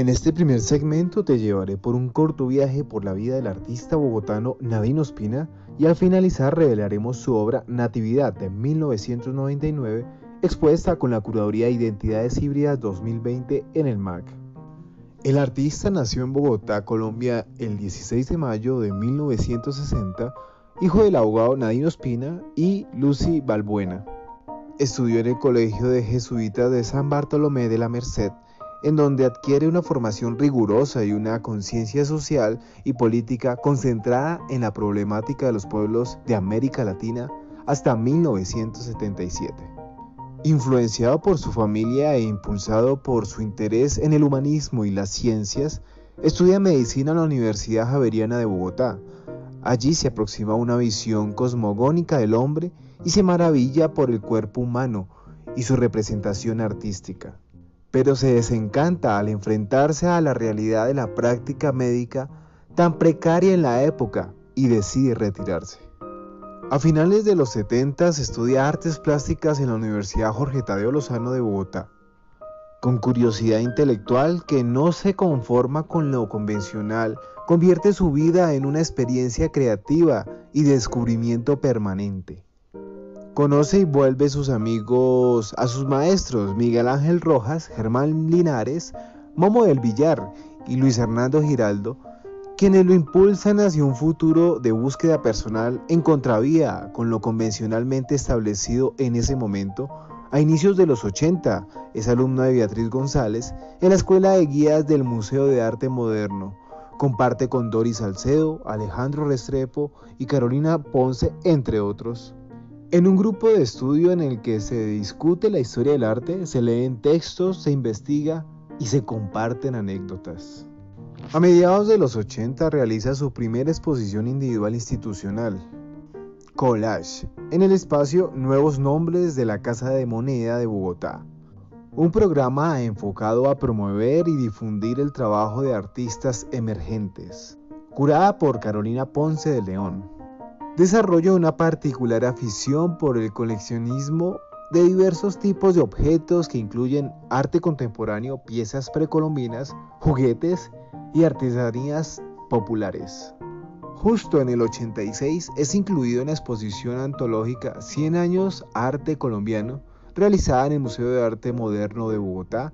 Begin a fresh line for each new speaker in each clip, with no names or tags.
En este primer segmento te llevaré por un corto viaje por la vida del artista bogotano Nadine Ospina y al finalizar revelaremos su obra Natividad de 1999 expuesta con la Curaduría de Identidades Híbridas 2020 en el MAC. El artista nació en Bogotá, Colombia, el 16 de mayo de 1960, hijo del abogado Nadine Ospina y Lucy Balbuena. Estudió en el Colegio de Jesuitas de San Bartolomé de la Merced en donde adquiere una formación rigurosa y una conciencia social y política concentrada en la problemática de los pueblos de América Latina hasta 1977. Influenciado por su familia e impulsado por su interés en el humanismo y las ciencias, estudia medicina en la Universidad Javeriana de Bogotá. Allí se aproxima a una visión cosmogónica del hombre y se maravilla por el cuerpo humano y su representación artística pero se desencanta al enfrentarse a la realidad de la práctica médica tan precaria en la época y decide retirarse. A finales de los 70 estudia artes plásticas en la Universidad Jorge Tadeo Lozano de Bogotá. Con curiosidad intelectual que no se conforma con lo convencional, convierte su vida en una experiencia creativa y descubrimiento permanente. Conoce y vuelve sus amigos a sus maestros Miguel Ángel Rojas, Germán Linares, Momo del Villar y Luis Hernando Giraldo, quienes lo impulsan hacia un futuro de búsqueda personal en contravía con lo convencionalmente establecido en ese momento. A inicios de los 80 es alumno de Beatriz González en la Escuela de Guías del Museo de Arte Moderno. Comparte con Doris Salcedo, Alejandro Restrepo y Carolina Ponce, entre otros. En un grupo de estudio en el que se discute la historia del arte, se leen textos, se investiga y se comparten anécdotas. A mediados de los 80 realiza su primera exposición individual institucional, Collage, en el espacio Nuevos Nombres de la Casa de Moneda de Bogotá, un programa enfocado a promover y difundir el trabajo de artistas emergentes, curada por Carolina Ponce de León. Desarrolla una particular afición por el coleccionismo de diversos tipos de objetos que incluyen arte contemporáneo, piezas precolombinas, juguetes y artesanías populares. Justo en el 86 es incluido en la exposición antológica 100 años arte colombiano realizada en el Museo de Arte Moderno de Bogotá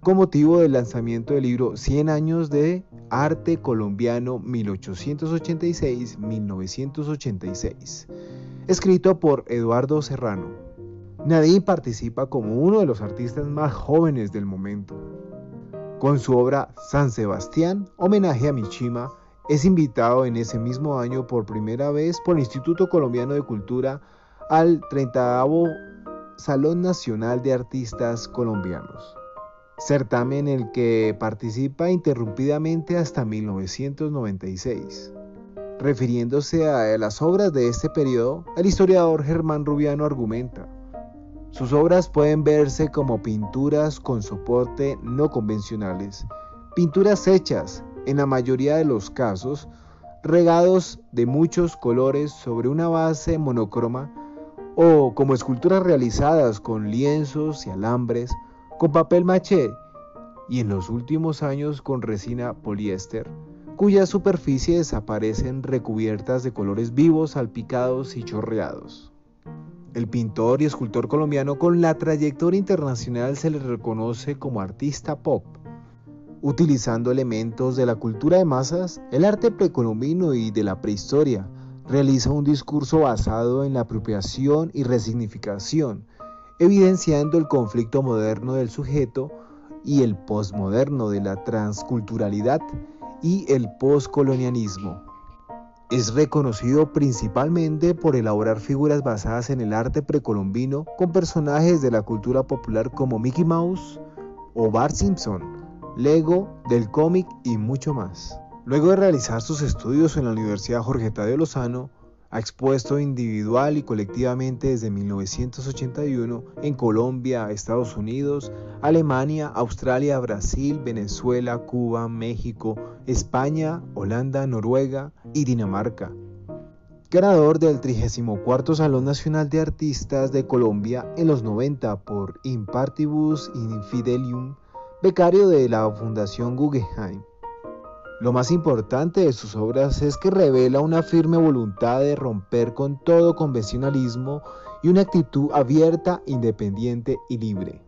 con motivo del lanzamiento del libro 100 años de arte colombiano 1886-1986, escrito por Eduardo Serrano. Nadine participa como uno de los artistas más jóvenes del momento. Con su obra San Sebastián, homenaje a Michima, es invitado en ese mismo año por primera vez por el Instituto Colombiano de Cultura al 30 Salón Nacional de Artistas Colombianos certamen en el que participa interrumpidamente hasta 1996. Refiriéndose a las obras de este periodo, el historiador Germán Rubiano argumenta, sus obras pueden verse como pinturas con soporte no convencionales, pinturas hechas, en la mayoría de los casos, regados de muchos colores sobre una base monocroma o como esculturas realizadas con lienzos y alambres con papel maché y en los últimos años con resina poliéster, cuyas superficies aparecen recubiertas de colores vivos, salpicados y chorreados. El pintor y escultor colombiano con la trayectoria internacional se le reconoce como artista pop. Utilizando elementos de la cultura de masas, el arte precolombino y de la prehistoria, realiza un discurso basado en la apropiación y resignificación evidenciando el conflicto moderno del sujeto y el posmoderno de la transculturalidad y el poscolonialismo. Es reconocido principalmente por elaborar figuras basadas en el arte precolombino con personajes de la cultura popular como Mickey Mouse o Bart Simpson, Lego, del cómic y mucho más. Luego de realizar sus estudios en la Universidad Jorge Tadeo Lozano, ha expuesto individual y colectivamente desde 1981 en Colombia, Estados Unidos, Alemania, Australia, Brasil, Venezuela, Cuba, México, España, Holanda, Noruega y Dinamarca. Ganador del 34 Salón Nacional de Artistas de Colombia en los 90 por Impartibus Infidelium, becario de la Fundación Guggenheim. Lo más importante de sus obras es que revela una firme voluntad de romper con todo convencionalismo y una actitud abierta, independiente y libre,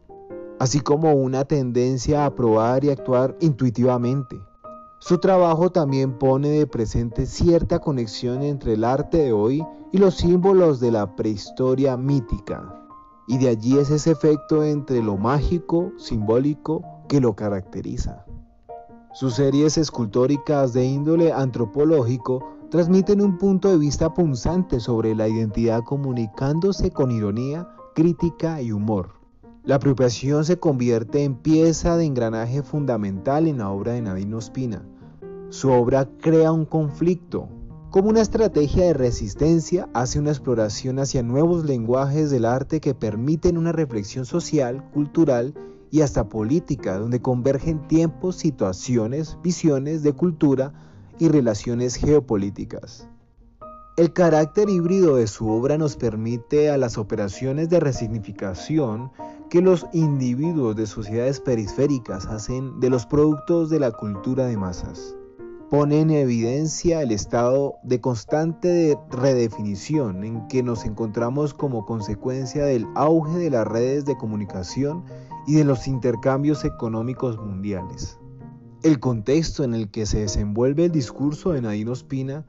así como una tendencia a probar y actuar intuitivamente. Su trabajo también pone de presente cierta conexión entre el arte de hoy y los símbolos de la prehistoria mítica, y de allí es ese efecto entre lo mágico, simbólico, que lo caracteriza. Sus series escultóricas de índole antropológico transmiten un punto de vista punzante sobre la identidad comunicándose con ironía, crítica y humor. La apropiación se convierte en pieza de engranaje fundamental en la obra de Nadine Ospina. Su obra crea un conflicto. Como una estrategia de resistencia, hace una exploración hacia nuevos lenguajes del arte que permiten una reflexión social, cultural y hasta política, donde convergen tiempos, situaciones, visiones de cultura y relaciones geopolíticas. El carácter híbrido de su obra nos permite a las operaciones de resignificación que los individuos de sociedades periféricas hacen de los productos de la cultura de masas. Pone en evidencia el estado de constante redefinición en que nos encontramos como consecuencia del auge de las redes de comunicación y de los intercambios económicos mundiales. El contexto en el que se desenvuelve el discurso de Nadine Ospina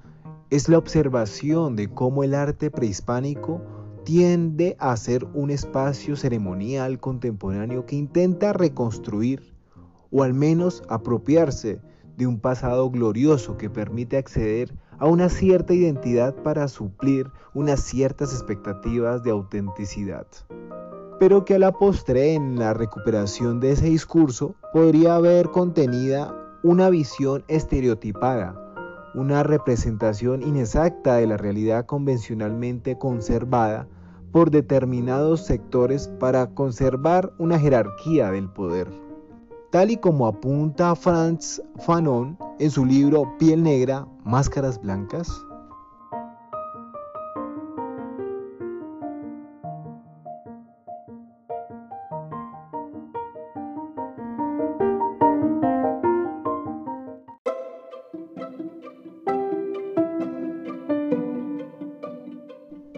es la observación de cómo el arte prehispánico tiende a ser un espacio ceremonial contemporáneo que intenta reconstruir o al menos apropiarse de un pasado glorioso que permite acceder a una cierta identidad para suplir unas ciertas expectativas de autenticidad pero que a la postre en la recuperación de ese discurso podría haber contenida una visión estereotipada, una representación inexacta de la realidad convencionalmente conservada por determinados sectores para conservar una jerarquía del poder. Tal y como apunta Franz Fanon en su libro Piel Negra, Máscaras Blancas,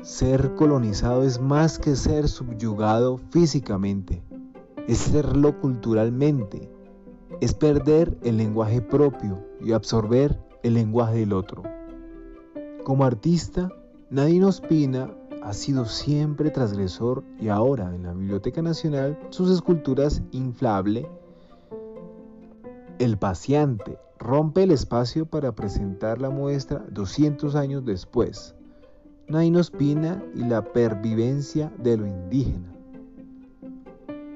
Ser colonizado es más que ser subyugado físicamente, es serlo culturalmente, es perder el lenguaje propio y absorber el lenguaje del otro. Como artista, Nadine Ospina ha sido siempre transgresor y ahora en la Biblioteca Nacional sus esculturas inflable, El paciente rompe el espacio para presentar la muestra 200 años después Naino Ospina y la pervivencia de lo indígena.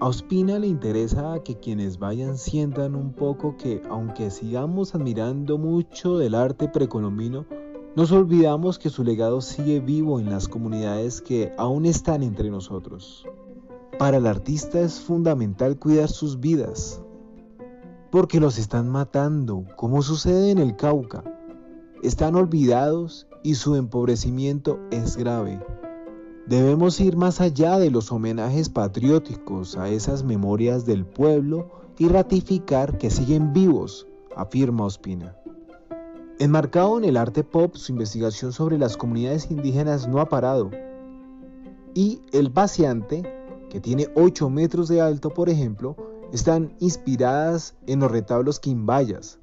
A Ospina le interesa que quienes vayan sientan un poco que, aunque sigamos admirando mucho del arte precolombino, nos olvidamos que su legado sigue vivo en las comunidades que aún están entre nosotros. Para el artista es fundamental cuidar sus vidas, porque los están matando, como sucede en el Cauca. Están olvidados y su empobrecimiento es grave. Debemos ir más allá de los homenajes patrióticos a esas memorias del pueblo y ratificar que siguen vivos, afirma Ospina. Enmarcado en el arte pop, su investigación sobre las comunidades indígenas no ha parado. Y el paciente, que tiene 8 metros de alto, por ejemplo, están inspiradas en los retablos quimbayas,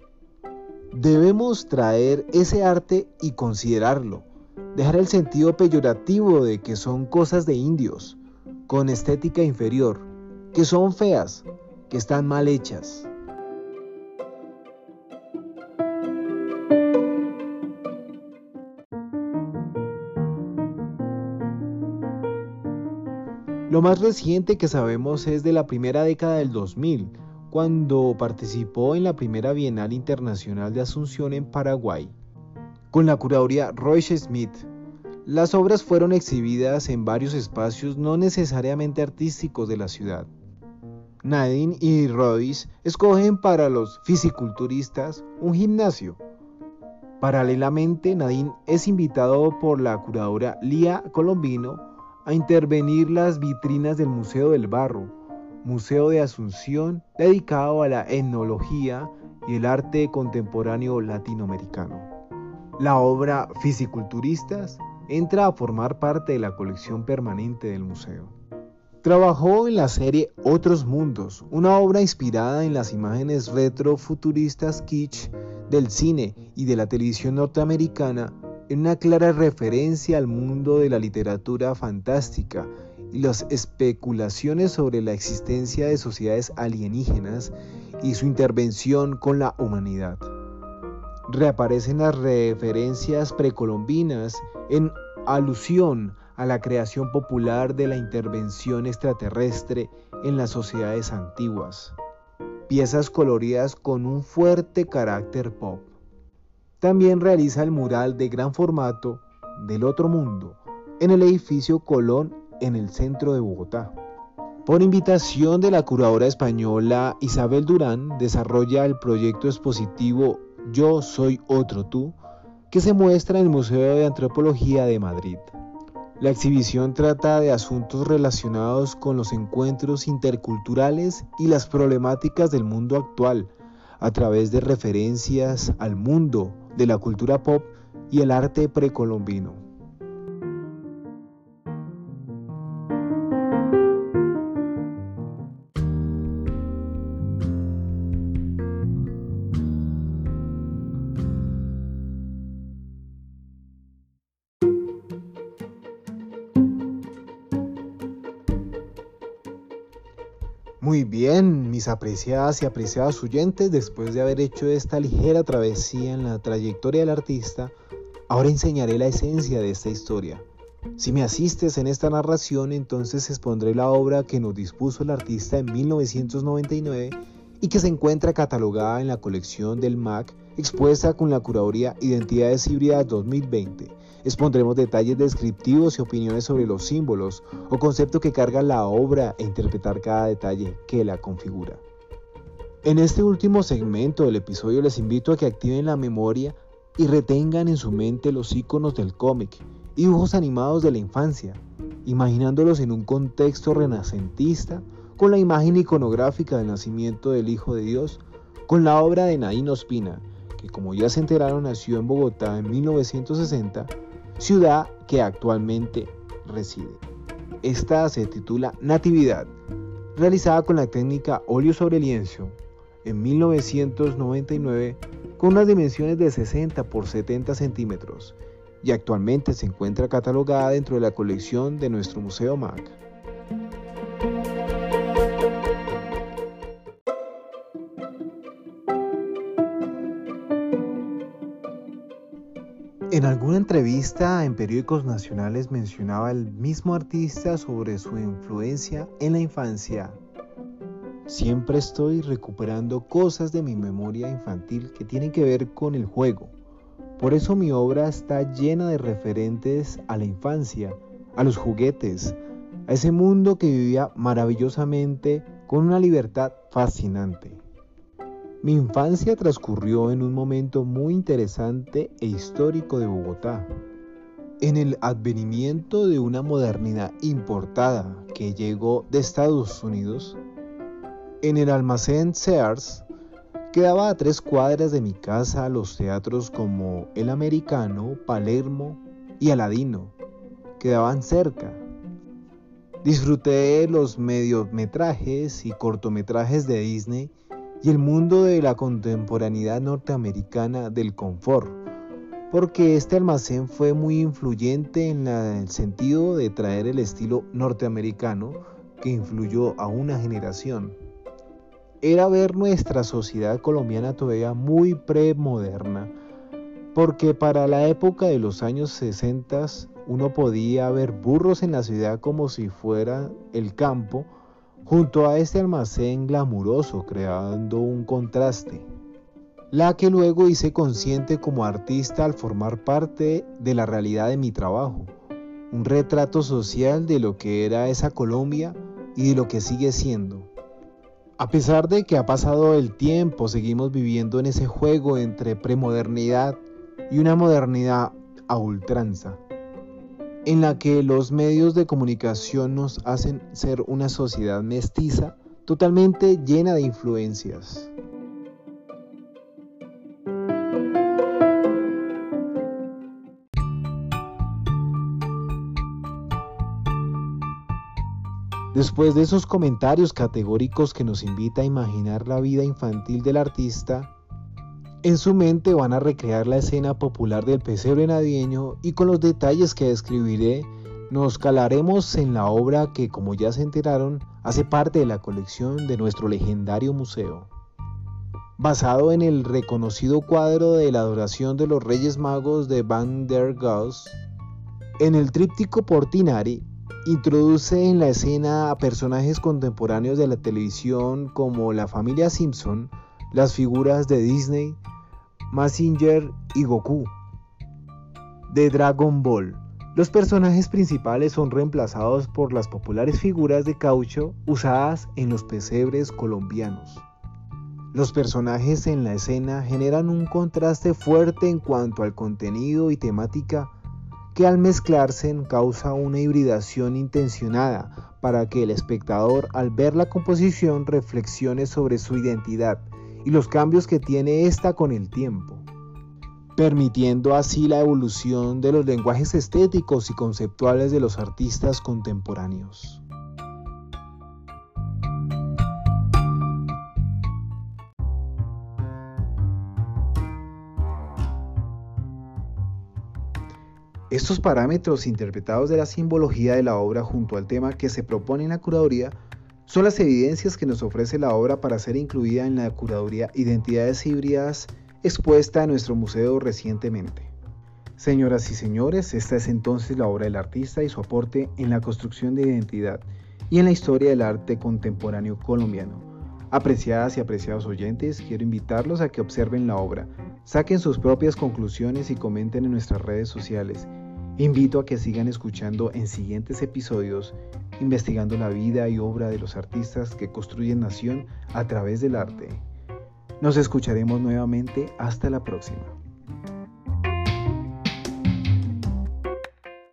Debemos traer ese arte y considerarlo, dejar el sentido peyorativo de que son cosas de indios, con estética inferior, que son feas, que están mal hechas. Lo más reciente que sabemos es de la primera década del 2000, cuando participó en la primera Bienal Internacional de Asunción en Paraguay. Con la curaduría Royce Smith, las obras fueron exhibidas en varios espacios no necesariamente artísticos de la ciudad. Nadine y Rodis escogen para los fisiculturistas un gimnasio. Paralelamente, Nadine es invitado por la curadora Lía Colombino a intervenir las vitrinas del Museo del Barro, Museo de Asunción dedicado a la etnología y el arte contemporáneo latinoamericano. La obra Fisiculturistas entra a formar parte de la colección permanente del museo. Trabajó en la serie Otros Mundos, una obra inspirada en las imágenes retrofuturistas kitsch del cine y de la televisión norteamericana en una clara referencia al mundo de la literatura fantástica y las especulaciones sobre la existencia de sociedades alienígenas y su intervención con la humanidad. Reaparecen las referencias precolombinas en alusión a la creación popular de la intervención extraterrestre en las sociedades antiguas. Piezas coloridas con un fuerte carácter pop. También realiza el mural de gran formato del otro mundo en el edificio Colón en el centro de Bogotá. Por invitación de la curadora española Isabel Durán, desarrolla el proyecto expositivo Yo Soy Otro Tú, que se muestra en el Museo de Antropología de Madrid. La exhibición trata de asuntos relacionados con los encuentros interculturales y las problemáticas del mundo actual, a través de referencias al mundo de la cultura pop y el arte precolombino. Muy bien, mis apreciadas y apreciados oyentes, después de haber hecho esta ligera travesía en la trayectoria del artista, ahora enseñaré la esencia de esta historia. Si me asistes en esta narración, entonces expondré la obra que nos dispuso el artista en 1999 y que se encuentra catalogada en la colección del MAC, expuesta con la curaduría Identidades Híbridas 2020 Expondremos detalles descriptivos y opiniones sobre los símbolos o conceptos que carga la obra e interpretar cada detalle que la configura. En este último segmento del episodio les invito a que activen la memoria y retengan en su mente los iconos del cómic, dibujos animados de la infancia, imaginándolos en un contexto renacentista con la imagen iconográfica del nacimiento del Hijo de Dios, con la obra de Nadine Ospina, que como ya se enteraron nació en Bogotá en 1960 ciudad que actualmente reside. Esta se titula Natividad, realizada con la técnica óleo sobre lienzo en 1999 con unas dimensiones de 60 por 70 centímetros y actualmente se encuentra catalogada dentro de la colección de nuestro Museo MAC. En alguna entrevista en periódicos nacionales mencionaba el mismo artista sobre su influencia en la infancia. Siempre estoy recuperando cosas de mi memoria infantil que tienen que ver con el juego. Por eso mi obra está llena de referentes a la infancia, a los juguetes, a ese mundo que vivía maravillosamente con una libertad fascinante. Mi infancia transcurrió en un momento muy interesante e histórico de Bogotá, en el advenimiento de una modernidad importada que llegó de Estados Unidos. En el almacén Sears quedaba a tres cuadras de mi casa los teatros como El Americano, Palermo y Aladino. Quedaban cerca. Disfruté los mediometrajes y cortometrajes de y el mundo de la contemporaneidad norteamericana del confort, porque este almacén fue muy influyente en el sentido de traer el estilo norteamericano que influyó a una generación. Era ver nuestra sociedad colombiana todavía muy premoderna, porque para la época de los años 60 uno podía ver burros en la ciudad como si fuera el campo, junto a este almacén glamuroso, creando un contraste la que luego hice consciente como artista al formar parte de la realidad de mi trabajo, un retrato social de lo que era esa Colombia y de lo que sigue siendo. A pesar de que ha pasado el tiempo, seguimos viviendo en ese juego entre premodernidad y una modernidad a ultranza, en la que los medios de comunicación nos hacen ser una sociedad mestiza totalmente llena de influencias. Después de esos comentarios categóricos que nos invita a imaginar la vida infantil del artista, en su mente van a recrear la escena popular del pesebre navideño y con los detalles que describiré nos calaremos en la obra que, como ya se enteraron, hace parte de la colección de nuestro legendario museo. Basado en el reconocido cuadro de la adoración de los Reyes Magos de Van der Gauss, en el tríptico Portinari Introduce en la escena a personajes contemporáneos de la televisión como la familia Simpson, las figuras de Disney, Massinger y Goku. De Dragon Ball. Los personajes principales son reemplazados por las populares figuras de caucho usadas en los pesebres colombianos. Los personajes en la escena generan un contraste fuerte en cuanto al contenido y temática que al mezclarse causa una hibridación intencionada para que el espectador al ver la composición reflexione sobre su identidad y los cambios que tiene ésta con el tiempo, permitiendo así la evolución de los lenguajes estéticos y conceptuales de los artistas contemporáneos. Estos parámetros interpretados de la simbología de la obra junto al tema que se propone en la curaduría son las evidencias que nos ofrece la obra para ser incluida en la curaduría Identidades híbridas expuesta en nuestro museo recientemente. Señoras y señores, esta es entonces la obra del artista y su aporte en la construcción de identidad y en la historia del arte contemporáneo colombiano. Apreciadas y apreciados oyentes, quiero invitarlos a que observen la obra, saquen sus propias conclusiones y comenten en nuestras redes sociales Invito a que sigan escuchando en siguientes episodios, investigando la vida y obra de los artistas que construyen nación a través del arte. Nos escucharemos nuevamente hasta la próxima.